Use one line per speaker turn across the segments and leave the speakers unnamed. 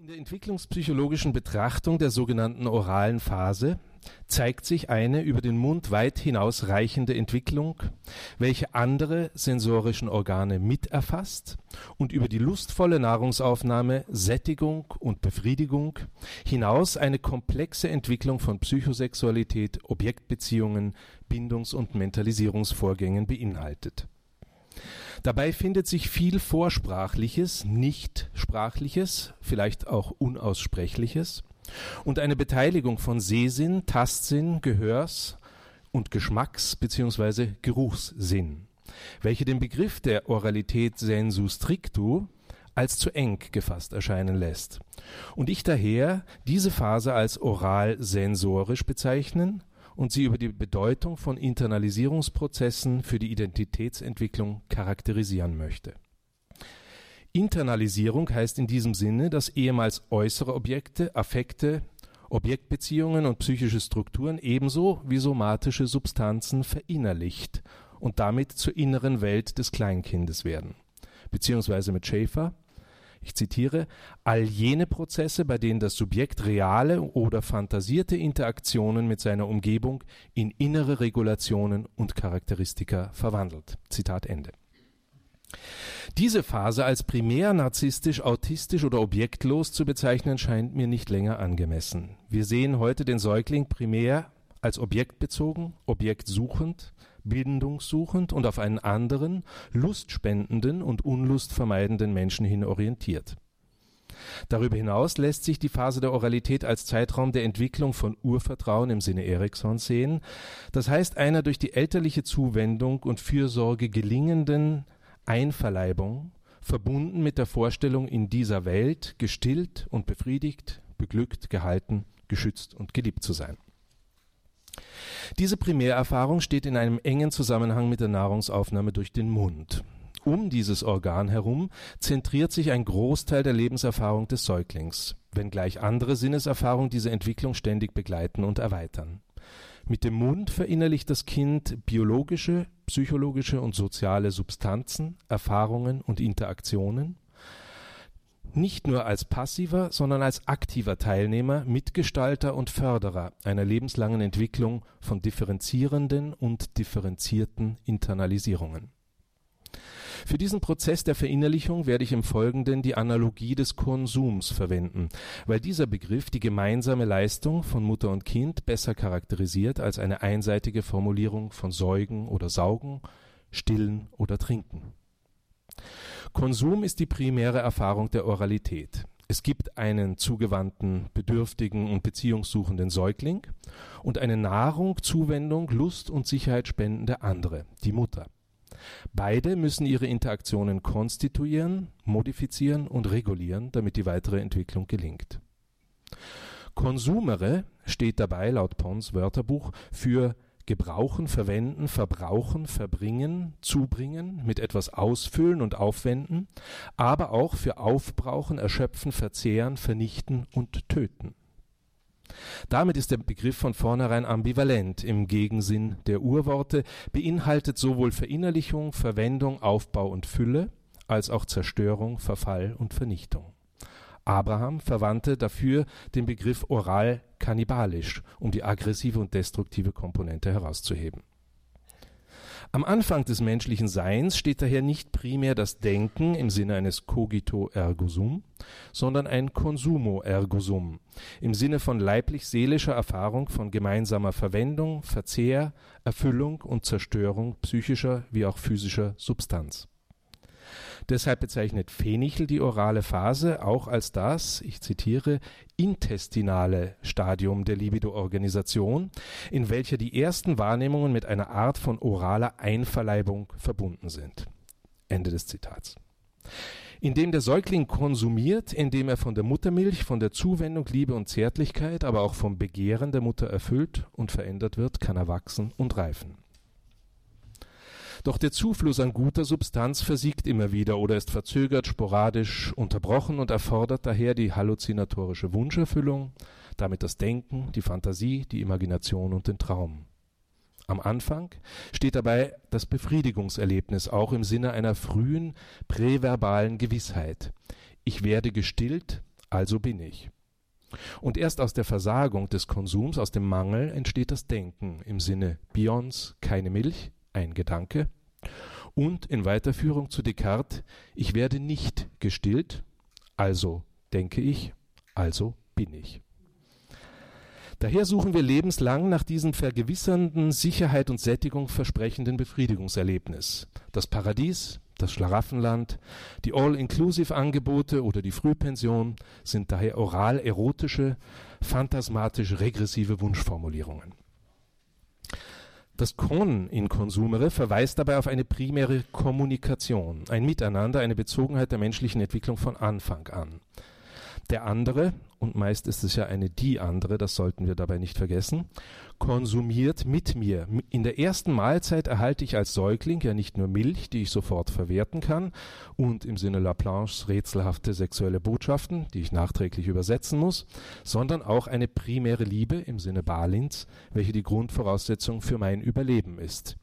In der entwicklungspsychologischen Betrachtung der sogenannten oralen Phase zeigt sich eine über den Mund weit hinaus reichende Entwicklung, welche andere sensorischen Organe miterfasst und über die lustvolle Nahrungsaufnahme, Sättigung und Befriedigung hinaus eine komplexe Entwicklung von Psychosexualität, Objektbeziehungen, Bindungs- und Mentalisierungsvorgängen beinhaltet Dabei findet sich viel Vorsprachliches, Nichtsprachliches, vielleicht auch Unaussprechliches und eine Beteiligung von Sehsinn, Tastsinn, Gehörs und Geschmacks- bzw. Geruchssinn, welche den Begriff der Oralität sensu stricto als zu eng gefasst erscheinen lässt und ich daher diese Phase als oral sensorisch bezeichnen und sie über die Bedeutung von Internalisierungsprozessen für die Identitätsentwicklung charakterisieren möchte. Internalisierung heißt in diesem Sinne, dass ehemals äußere Objekte, Affekte, Objektbeziehungen und psychische Strukturen ebenso wie somatische Substanzen verinnerlicht und damit zur inneren Welt des Kleinkindes werden. Beziehungsweise mit Schäfer ich zitiere, all jene Prozesse, bei denen das Subjekt reale oder fantasierte Interaktionen mit seiner Umgebung in innere Regulationen und Charakteristika verwandelt. Zitat Ende. Diese Phase als primär narzisstisch, autistisch oder objektlos zu bezeichnen, scheint mir nicht länger angemessen. Wir sehen heute den Säugling primär als objektbezogen, objektsuchend, bindungssuchend und auf einen anderen, lustspendenden und unlustvermeidenden Menschen hin orientiert. Darüber hinaus lässt sich die Phase der Oralität als Zeitraum der Entwicklung von Urvertrauen im Sinne Eriksons sehen, das heißt einer durch die elterliche Zuwendung und Fürsorge gelingenden Einverleibung, verbunden mit der Vorstellung, in dieser Welt gestillt und befriedigt, beglückt, gehalten, geschützt und geliebt zu sein. Diese Primärerfahrung steht in einem engen Zusammenhang mit der Nahrungsaufnahme durch den Mund. Um dieses Organ herum zentriert sich ein Großteil der Lebenserfahrung des Säuglings, wenngleich andere Sinneserfahrungen diese Entwicklung ständig begleiten und erweitern. Mit dem Mund verinnerlicht das Kind biologische, psychologische und soziale Substanzen, Erfahrungen und Interaktionen, nicht nur als passiver, sondern als aktiver Teilnehmer, Mitgestalter und Förderer einer lebenslangen Entwicklung von differenzierenden und differenzierten Internalisierungen. Für diesen Prozess der Verinnerlichung werde ich im Folgenden die Analogie des Konsums verwenden, weil dieser Begriff die gemeinsame Leistung von Mutter und Kind besser charakterisiert als eine einseitige Formulierung von Säugen oder Saugen, Stillen oder Trinken. Konsum ist die primäre Erfahrung der Oralität. Es gibt einen zugewandten, bedürftigen und beziehungssuchenden Säugling und eine Nahrung, Zuwendung, Lust und Sicherheit spendende andere, die Mutter. Beide müssen ihre Interaktionen konstituieren, modifizieren und regulieren, damit die weitere Entwicklung gelingt. Konsumere steht dabei laut Pons Wörterbuch für gebrauchen, verwenden, verbrauchen, verbringen, zubringen, mit etwas ausfüllen und aufwenden, aber auch für aufbrauchen, erschöpfen, verzehren, vernichten und töten. Damit ist der Begriff von vornherein ambivalent im Gegensinn der Urworte, beinhaltet sowohl Verinnerlichung, Verwendung, Aufbau und Fülle, als auch Zerstörung, Verfall und Vernichtung. Abraham verwandte dafür den Begriff oral kannibalisch, um die aggressive und destruktive Komponente herauszuheben. Am Anfang des menschlichen Seins steht daher nicht primär das Denken im Sinne eines cogito ergo sum, sondern ein consumo ergo sum im Sinne von leiblich-seelischer Erfahrung von gemeinsamer Verwendung, Verzehr, Erfüllung und Zerstörung psychischer wie auch physischer Substanz. Deshalb bezeichnet Fenichel die orale Phase auch als das, ich zitiere, intestinale Stadium der Libido-Organisation, in welcher die ersten Wahrnehmungen mit einer Art von oraler Einverleibung verbunden sind. Ende des Zitats. Indem der Säugling konsumiert, indem er von der Muttermilch, von der Zuwendung, Liebe und Zärtlichkeit, aber auch vom Begehren der Mutter erfüllt und verändert wird, kann er wachsen und reifen. Doch der Zufluss an guter Substanz versiegt immer wieder oder ist verzögert, sporadisch, unterbrochen und erfordert daher die halluzinatorische Wunscherfüllung, damit das Denken, die Fantasie, die Imagination und den Traum. Am Anfang steht dabei das Befriedigungserlebnis auch im Sinne einer frühen präverbalen Gewissheit. Ich werde gestillt, also bin ich. Und erst aus der Versagung des Konsums, aus dem Mangel entsteht das Denken im Sinne Bions, keine Milch, ein Gedanke. Und in Weiterführung zu Descartes, ich werde nicht gestillt, also denke ich, also bin ich. Daher suchen wir lebenslang nach diesem vergewissernden, Sicherheit und Sättigung versprechenden Befriedigungserlebnis. Das Paradies, das Schlaraffenland, die All-Inclusive-Angebote oder die Frühpension sind daher oral erotische, phantasmatisch regressive Wunschformulierungen. Das Con in Consumere verweist dabei auf eine primäre Kommunikation, ein Miteinander, eine Bezogenheit der menschlichen Entwicklung von Anfang an. Der andere, und meist ist es ja eine die andere, das sollten wir dabei nicht vergessen, konsumiert mit mir. In der ersten Mahlzeit erhalte ich als Säugling ja nicht nur Milch, die ich sofort verwerten kann und im Sinne Laplanches rätselhafte sexuelle Botschaften, die ich nachträglich übersetzen muss, sondern auch eine primäre Liebe im Sinne Balins, welche die Grundvoraussetzung für mein Überleben ist.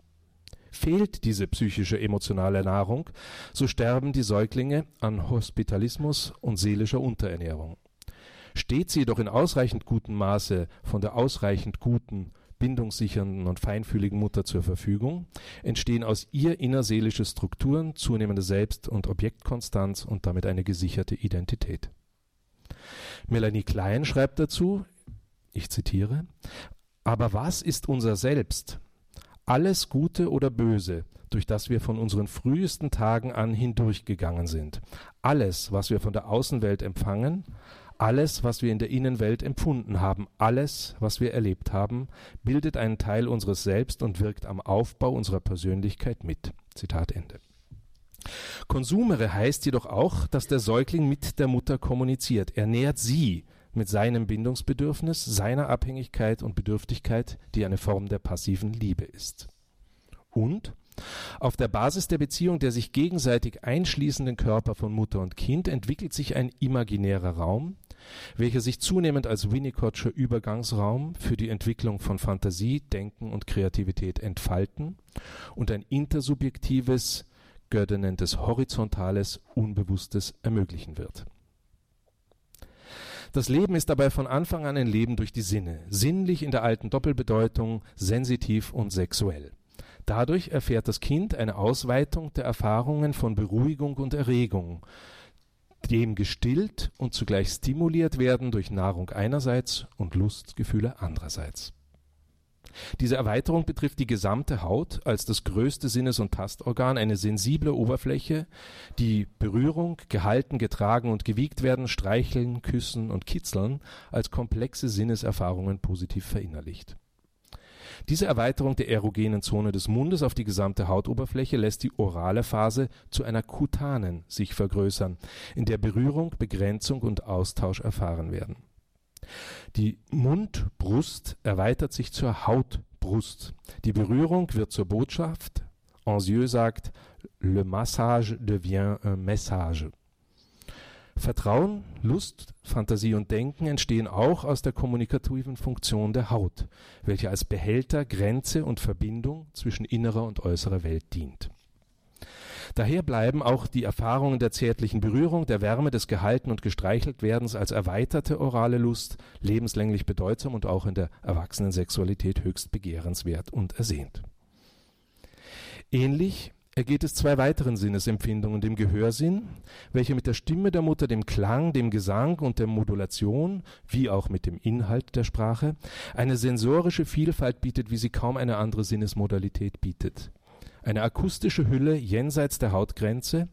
Fehlt diese psychische emotionale Nahrung, so sterben die Säuglinge an Hospitalismus und seelischer Unterernährung. Steht sie jedoch in ausreichend gutem Maße von der ausreichend guten, bindungssichernden und feinfühligen Mutter zur Verfügung, entstehen aus ihr innerseelische Strukturen, zunehmende Selbst- und Objektkonstanz und damit eine gesicherte Identität. Melanie Klein schreibt dazu, ich zitiere, aber was ist unser Selbst? alles Gute oder Böse, durch das wir von unseren frühesten Tagen an hindurchgegangen sind, alles, was wir von der Außenwelt empfangen, alles, was wir in der Innenwelt empfunden haben, alles, was wir erlebt haben, bildet einen Teil unseres Selbst und wirkt am Aufbau unserer Persönlichkeit mit. Zitat Ende. Konsumere heißt jedoch auch, dass der Säugling mit der Mutter kommuniziert. Er nährt sie, mit seinem Bindungsbedürfnis, seiner Abhängigkeit und Bedürftigkeit, die eine Form der passiven Liebe ist. Und auf der Basis der Beziehung der sich gegenseitig einschließenden Körper von Mutter und Kind entwickelt sich ein imaginärer Raum, welcher sich zunehmend als Winnicottscher Übergangsraum für die Entwicklung von Fantasie, Denken und Kreativität entfalten und ein intersubjektives, Goethe nennt es horizontales, Unbewusstes ermöglichen wird. Das Leben ist dabei von Anfang an ein Leben durch die Sinne, sinnlich in der alten Doppelbedeutung, sensitiv und sexuell. Dadurch erfährt das Kind eine Ausweitung der Erfahrungen von Beruhigung und Erregung, dem gestillt und zugleich stimuliert werden durch Nahrung einerseits und Lustgefühle andererseits. Diese Erweiterung betrifft die gesamte Haut als das größte Sinnes- und Tastorgan, eine sensible Oberfläche, die Berührung, gehalten, getragen und gewiegt werden, streicheln, küssen und kitzeln als komplexe Sinneserfahrungen positiv verinnerlicht. Diese Erweiterung der erogenen Zone des Mundes auf die gesamte Hautoberfläche lässt die orale Phase zu einer kutanen sich vergrößern, in der Berührung, Begrenzung und Austausch erfahren werden die Mundbrust erweitert sich zur Hautbrust. Die Berührung wird zur Botschaft. Anzieux sagt, le massage devient un message. Vertrauen, Lust, Fantasie und Denken entstehen auch aus der kommunikativen Funktion der Haut, welche als Behälter, Grenze und Verbindung zwischen innerer und äußerer Welt dient. Daher bleiben auch die Erfahrungen der zärtlichen Berührung, der Wärme, des Gehalten und Gestreicheltwerdens als erweiterte orale Lust lebenslänglich bedeutsam und auch in der erwachsenen Sexualität höchst begehrenswert und ersehnt. Ähnlich ergeht es zwei weiteren Sinnesempfindungen, dem Gehörsinn, welcher mit der Stimme der Mutter, dem Klang, dem Gesang und der Modulation, wie auch mit dem Inhalt der Sprache, eine sensorische Vielfalt bietet, wie sie kaum eine andere Sinnesmodalität bietet eine akustische Hülle jenseits der Hautgrenze,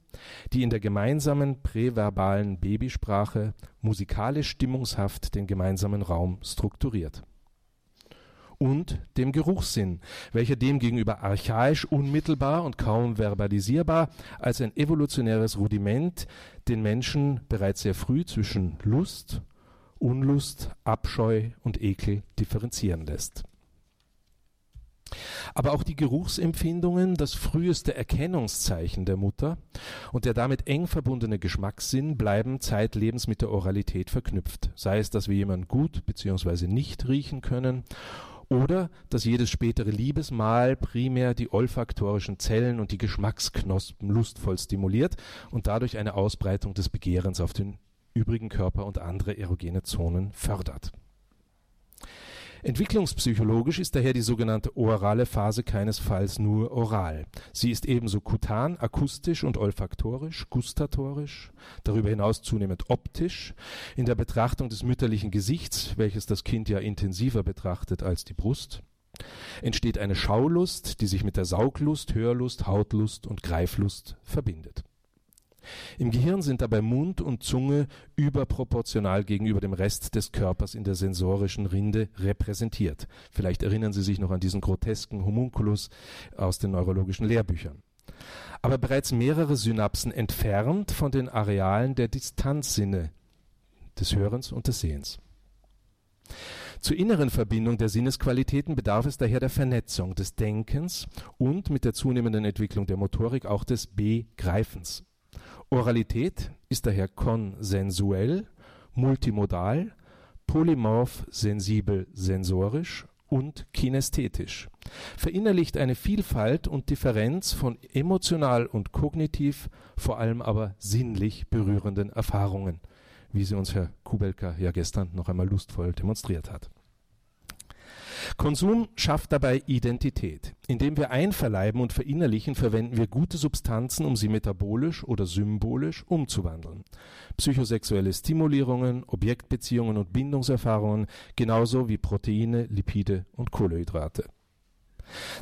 die in der gemeinsamen präverbalen Babysprache musikalisch stimmungshaft den gemeinsamen Raum strukturiert. Und dem Geruchssinn, welcher demgegenüber archaisch unmittelbar und kaum verbalisierbar als ein evolutionäres Rudiment den Menschen bereits sehr früh zwischen Lust, Unlust, Abscheu und Ekel differenzieren lässt aber auch die Geruchsempfindungen, das früheste Erkennungszeichen der Mutter und der damit eng verbundene Geschmackssinn bleiben zeitlebens mit der Oralität verknüpft, sei es, dass wir jemanden gut bzw. nicht riechen können oder dass jedes spätere Liebesmahl primär die olfaktorischen Zellen und die Geschmacksknospen lustvoll stimuliert und dadurch eine Ausbreitung des Begehrens auf den übrigen Körper und andere erogene Zonen fördert. Entwicklungspsychologisch ist daher die sogenannte orale Phase keinesfalls nur oral. Sie ist ebenso kutan, akustisch und olfaktorisch, gustatorisch, darüber hinaus zunehmend optisch, in der Betrachtung des mütterlichen Gesichts, welches das Kind ja intensiver betrachtet als die Brust, entsteht eine Schaulust, die sich mit der Sauglust, Hörlust, Hautlust und Greiflust verbindet. Im Gehirn sind dabei Mund und Zunge überproportional gegenüber dem Rest des Körpers in der sensorischen Rinde repräsentiert. Vielleicht erinnern Sie sich noch an diesen grotesken Homunculus aus den neurologischen Lehrbüchern. Aber bereits mehrere Synapsen entfernt von den Arealen der Distanzsinne des Hörens und des Sehens. Zur inneren Verbindung der Sinnesqualitäten bedarf es daher der Vernetzung des Denkens und mit der zunehmenden Entwicklung der Motorik auch des Begreifens. Oralität ist daher konsensuell, multimodal, polymorph sensibel sensorisch und kinästhetisch, verinnerlicht eine Vielfalt und Differenz von emotional und kognitiv, vor allem aber sinnlich berührenden Erfahrungen, wie sie uns Herr Kubelka ja gestern noch einmal lustvoll demonstriert hat. Konsum schafft dabei Identität. Indem wir einverleiben und verinnerlichen, verwenden wir gute Substanzen, um sie metabolisch oder symbolisch umzuwandeln. Psychosexuelle Stimulierungen, Objektbeziehungen und Bindungserfahrungen, genauso wie Proteine, Lipide und Kohlenhydrate.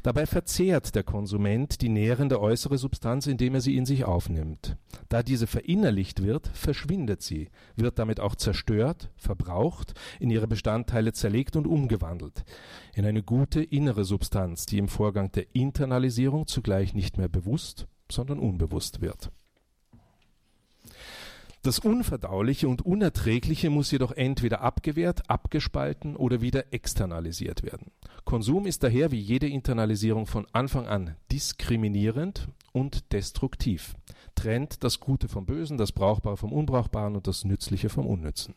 Dabei verzehrt der Konsument die nährende äußere Substanz, indem er sie in sich aufnimmt. Da diese verinnerlicht wird, verschwindet sie, wird damit auch zerstört, verbraucht, in ihre Bestandteile zerlegt und umgewandelt, in eine gute innere Substanz, die im Vorgang der Internalisierung zugleich nicht mehr bewusst, sondern unbewusst wird. Das Unverdauliche und Unerträgliche muss jedoch entweder abgewehrt, abgespalten oder wieder externalisiert werden. Konsum ist daher wie jede Internalisierung von Anfang an diskriminierend und destruktiv, trennt das Gute vom Bösen, das Brauchbare vom Unbrauchbaren und das Nützliche vom Unnützen.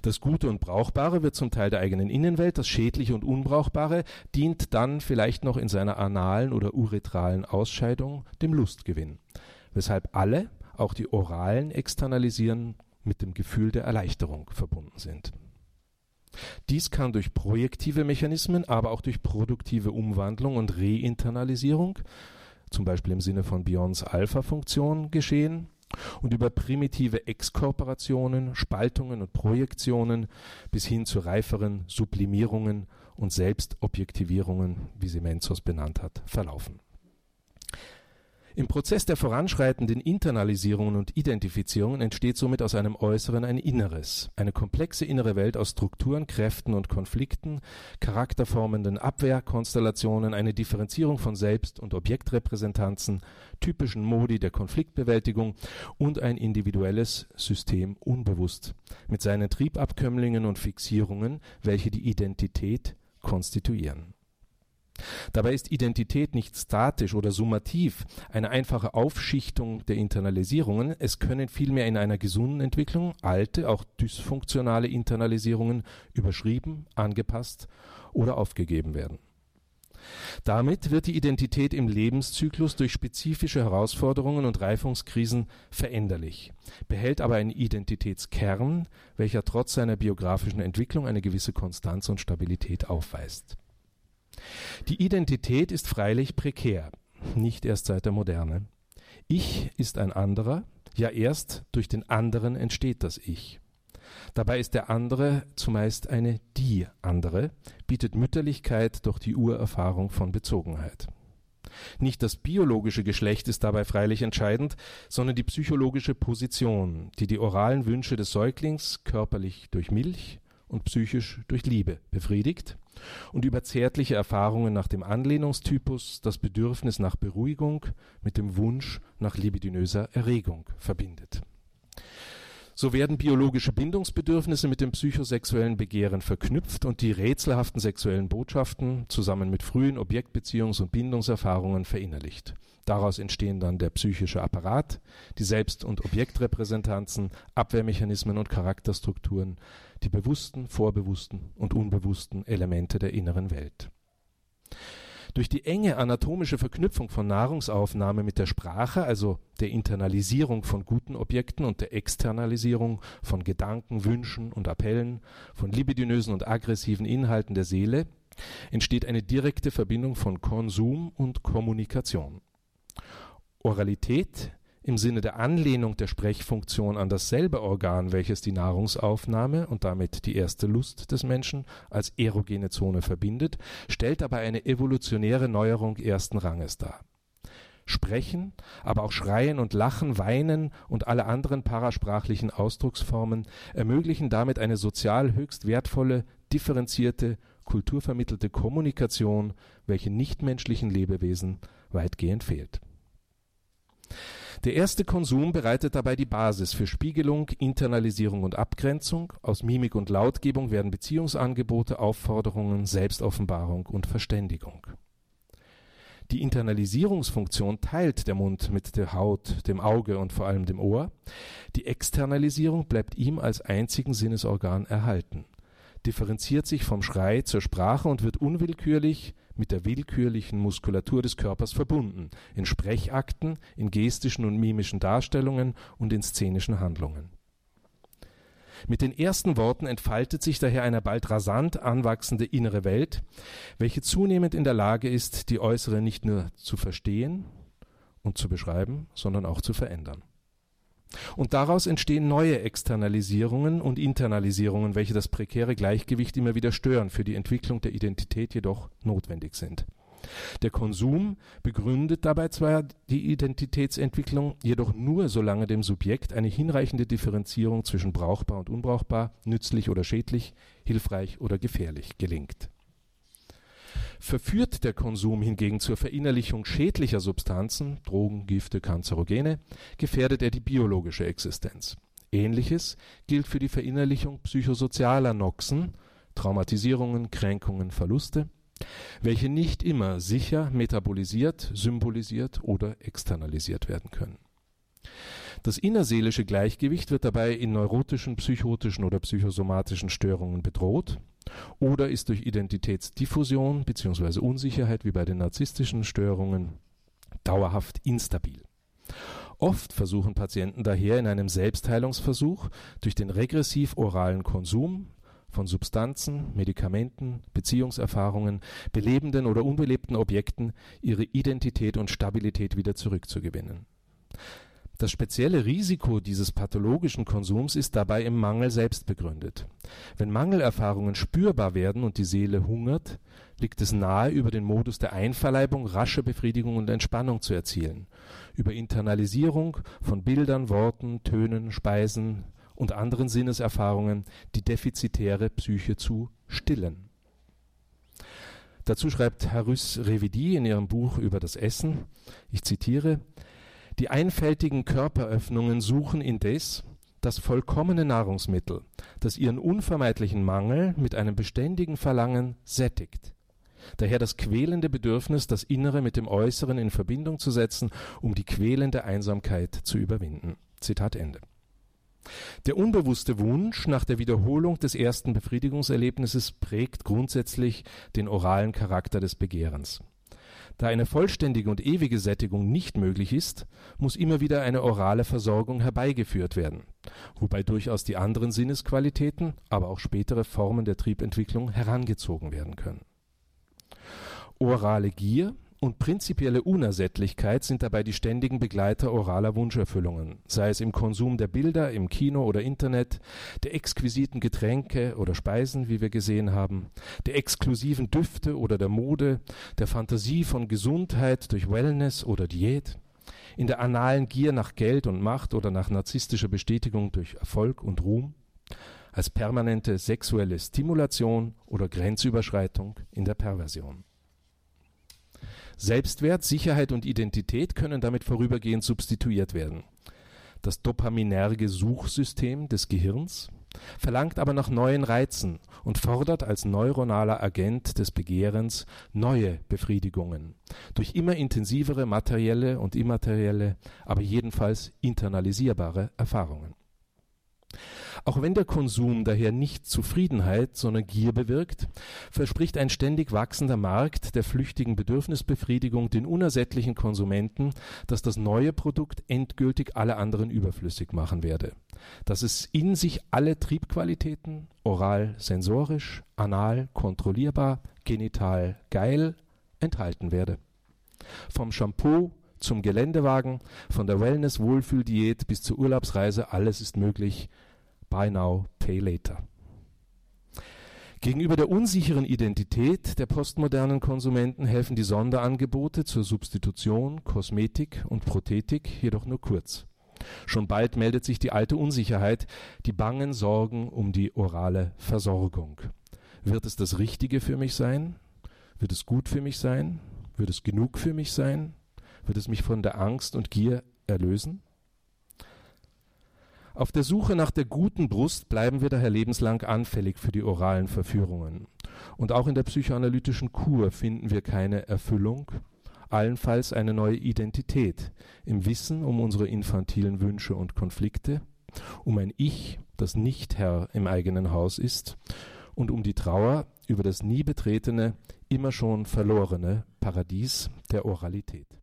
Das Gute und Brauchbare wird zum Teil der eigenen Innenwelt, das Schädliche und Unbrauchbare dient dann vielleicht noch in seiner analen oder uretralen Ausscheidung dem Lustgewinn, weshalb alle, auch die oralen Externalisieren mit dem Gefühl der Erleichterung verbunden sind. Dies kann durch projektive Mechanismen, aber auch durch produktive Umwandlung und Reinternalisierung, zum Beispiel im Sinne von Bions Alpha-Funktion, geschehen und über primitive Exkorporationen, Spaltungen und Projektionen bis hin zu reiferen Sublimierungen und Selbstobjektivierungen, wie sie Menzos benannt hat, verlaufen. Im Prozess der voranschreitenden Internalisierungen und Identifizierungen entsteht somit aus einem Äußeren ein Inneres, eine komplexe innere Welt aus Strukturen, Kräften und Konflikten, charakterformenden Abwehrkonstellationen, eine Differenzierung von Selbst- und Objektrepräsentanzen, typischen Modi der Konfliktbewältigung und ein individuelles System unbewusst mit seinen Triebabkömmlingen und Fixierungen, welche die Identität konstituieren Dabei ist Identität nicht statisch oder summativ, eine einfache Aufschichtung der Internalisierungen, es können vielmehr in einer gesunden Entwicklung alte, auch dysfunktionale Internalisierungen überschrieben, angepasst oder aufgegeben werden. Damit wird die Identität im Lebenszyklus durch spezifische Herausforderungen und Reifungskrisen veränderlich, behält aber einen Identitätskern, welcher trotz seiner biografischen Entwicklung eine gewisse Konstanz und Stabilität aufweist die Identität ist freilich prekär, nicht erst seit der Moderne. Ich ist ein anderer, ja erst durch den anderen entsteht das Ich. Dabei ist der andere zumeist eine die andere, bietet Mütterlichkeit durch die Urerfahrung von Bezogenheit. Nicht das biologische Geschlecht ist dabei freilich entscheidend, sondern die psychologische Position, die die oralen Wünsche des Säuglings körperlich durch Milch und psychisch durch Liebe befriedigt und über zärtliche Erfahrungen nach dem Anlehnungstypus das Bedürfnis nach Beruhigung mit dem Wunsch nach libidinöser Erregung verbindet. So werden biologische Bindungsbedürfnisse mit dem psychosexuellen Begehren verknüpft und die rätselhaften sexuellen Botschaften zusammen mit frühen Objektbeziehungs- und Bindungserfahrungen verinnerlicht. Daraus entstehen dann der psychische Apparat, die Selbst- und Objektrepräsentanzen, Abwehrmechanismen und Charakterstrukturen, die bewussten, vorbewussten und unbewussten Elemente der inneren Welt. Durch die enge anatomische Verknüpfung von Nahrungsaufnahme mit der Sprache, also der Internalisierung von guten Objekten und der Externalisierung von Gedanken, Wünschen und Appellen, von libidinösen und aggressiven Inhalten der Seele, entsteht eine direkte Verbindung von Konsum und Kommunikation. Oralität im Sinne der Anlehnung der Sprechfunktion an dasselbe Organ, welches die Nahrungsaufnahme und damit die erste Lust des Menschen als erogene Zone verbindet, stellt aber eine evolutionäre Neuerung ersten Ranges dar. Sprechen, aber auch Schreien und Lachen, Weinen und alle anderen parasprachlichen Ausdrucksformen ermöglichen damit eine sozial höchst wertvolle, differenzierte, kulturvermittelte Kommunikation, welche nichtmenschlichen Lebewesen weitgehend fehlt. Der erste Konsum bereitet dabei die Basis für Spiegelung, Internalisierung und Abgrenzung. Aus Mimik und Lautgebung werden Beziehungsangebote, Aufforderungen, Selbstoffenbarung und Verständigung. Die Internalisierungsfunktion teilt der Mund mit der Haut, dem Auge und vor allem dem Ohr. Die Externalisierung bleibt ihm als einzigen Sinnesorgan erhalten, differenziert sich vom Schrei zur Sprache und wird unwillkürlich mit der willkürlichen Muskulatur des Körpers verbunden, in Sprechakten, in gestischen und mimischen Darstellungen und in szenischen Handlungen. Mit den ersten Worten entfaltet sich daher eine bald rasant anwachsende innere Welt, welche zunehmend in der Lage ist, die äußere nicht nur zu verstehen und zu beschreiben, sondern auch zu verändern. Und daraus entstehen neue Externalisierungen und Internalisierungen, welche das prekäre Gleichgewicht immer wieder stören, für die Entwicklung der Identität jedoch notwendig sind. Der Konsum begründet dabei zwar die Identitätsentwicklung, jedoch nur solange dem Subjekt eine hinreichende Differenzierung zwischen brauchbar und unbrauchbar, nützlich oder schädlich, hilfreich oder gefährlich gelingt. Verführt der Konsum hingegen zur Verinnerlichung schädlicher Substanzen (Drogen, Gifte, Kanzerogene), gefährdet er die biologische Existenz. Ähnliches gilt für die Verinnerlichung psychosozialer Noxen (Traumatisierungen, Kränkungen, Verluste), welche nicht immer sicher metabolisiert, symbolisiert oder externalisiert werden können. Das innerseelische Gleichgewicht wird dabei in neurotischen, psychotischen oder psychosomatischen Störungen bedroht oder ist durch Identitätsdiffusion bzw. Unsicherheit wie bei den narzisstischen Störungen dauerhaft instabil. Oft versuchen Patienten daher in einem Selbstheilungsversuch durch den regressiv-oralen Konsum von Substanzen, Medikamenten, Beziehungserfahrungen, belebenden oder unbelebten Objekten ihre Identität und Stabilität wieder zurückzugewinnen. Das spezielle Risiko dieses pathologischen Konsums ist dabei im Mangel selbst begründet. Wenn Mangelerfahrungen spürbar werden und die Seele hungert, liegt es nahe, über den Modus der Einverleibung rasche Befriedigung und Entspannung zu erzielen, über Internalisierung von Bildern, Worten, Tönen, Speisen und anderen Sinneserfahrungen die defizitäre Psyche zu stillen. Dazu schreibt Harus Revidi in ihrem Buch über das Essen, ich zitiere, die einfältigen Körperöffnungen suchen indes das vollkommene Nahrungsmittel, das ihren unvermeidlichen Mangel mit einem beständigen Verlangen sättigt. Daher das quälende Bedürfnis, das Innere mit dem Äußeren in Verbindung zu setzen, um die quälende Einsamkeit zu überwinden. Zitat Ende. Der unbewusste Wunsch nach der Wiederholung des ersten Befriedigungserlebnisses prägt grundsätzlich den oralen Charakter des Begehrens. Da eine vollständige und ewige Sättigung nicht möglich ist, muss immer wieder eine orale Versorgung herbeigeführt werden, wobei durchaus die anderen Sinnesqualitäten, aber auch spätere Formen der Triebentwicklung herangezogen werden können. Orale Gier und prinzipielle Unersättlichkeit sind dabei die ständigen Begleiter oraler Wunscherfüllungen, sei es im Konsum der Bilder im Kino oder Internet, der exquisiten Getränke oder Speisen, wie wir gesehen haben, der exklusiven Düfte oder der Mode, der Fantasie von Gesundheit durch Wellness oder Diät, in der analen Gier nach Geld und Macht oder nach narzisstischer Bestätigung durch Erfolg und Ruhm, als permanente sexuelle Stimulation oder Grenzüberschreitung in der Perversion. Selbstwert, Sicherheit und Identität können damit vorübergehend substituiert werden. Das dopaminerge Suchsystem des Gehirns verlangt aber nach neuen Reizen und fordert als neuronaler Agent des Begehrens neue Befriedigungen durch immer intensivere materielle und immaterielle, aber jedenfalls internalisierbare Erfahrungen. Auch wenn der Konsum daher nicht Zufriedenheit, sondern Gier bewirkt, verspricht ein ständig wachsender Markt der flüchtigen Bedürfnisbefriedigung den unersättlichen Konsumenten, dass das neue Produkt endgültig alle anderen überflüssig machen werde, dass es in sich alle Triebqualitäten, oral sensorisch, anal kontrollierbar, genital geil, enthalten werde. Vom Shampoo zum Geländewagen, von der Wellness-Wohlfühldiät bis zur Urlaubsreise, alles ist möglich. Buy now, pay later. Gegenüber der unsicheren Identität der postmodernen Konsumenten helfen die Sonderangebote zur Substitution, Kosmetik und Prothetik jedoch nur kurz. Schon bald meldet sich die alte Unsicherheit, die bangen Sorgen um die orale Versorgung. Wird es das Richtige für mich sein? Wird es gut für mich sein? Wird es genug für mich sein? Wird es mich von der Angst und Gier erlösen? Auf der Suche nach der guten Brust bleiben wir daher lebenslang anfällig für die oralen Verführungen. Und auch in der psychoanalytischen Kur finden wir keine Erfüllung, allenfalls eine neue Identität im Wissen um unsere infantilen Wünsche und Konflikte, um ein Ich, das nicht Herr im eigenen Haus ist, und um die Trauer über das nie betretene, immer schon verlorene Paradies der Oralität.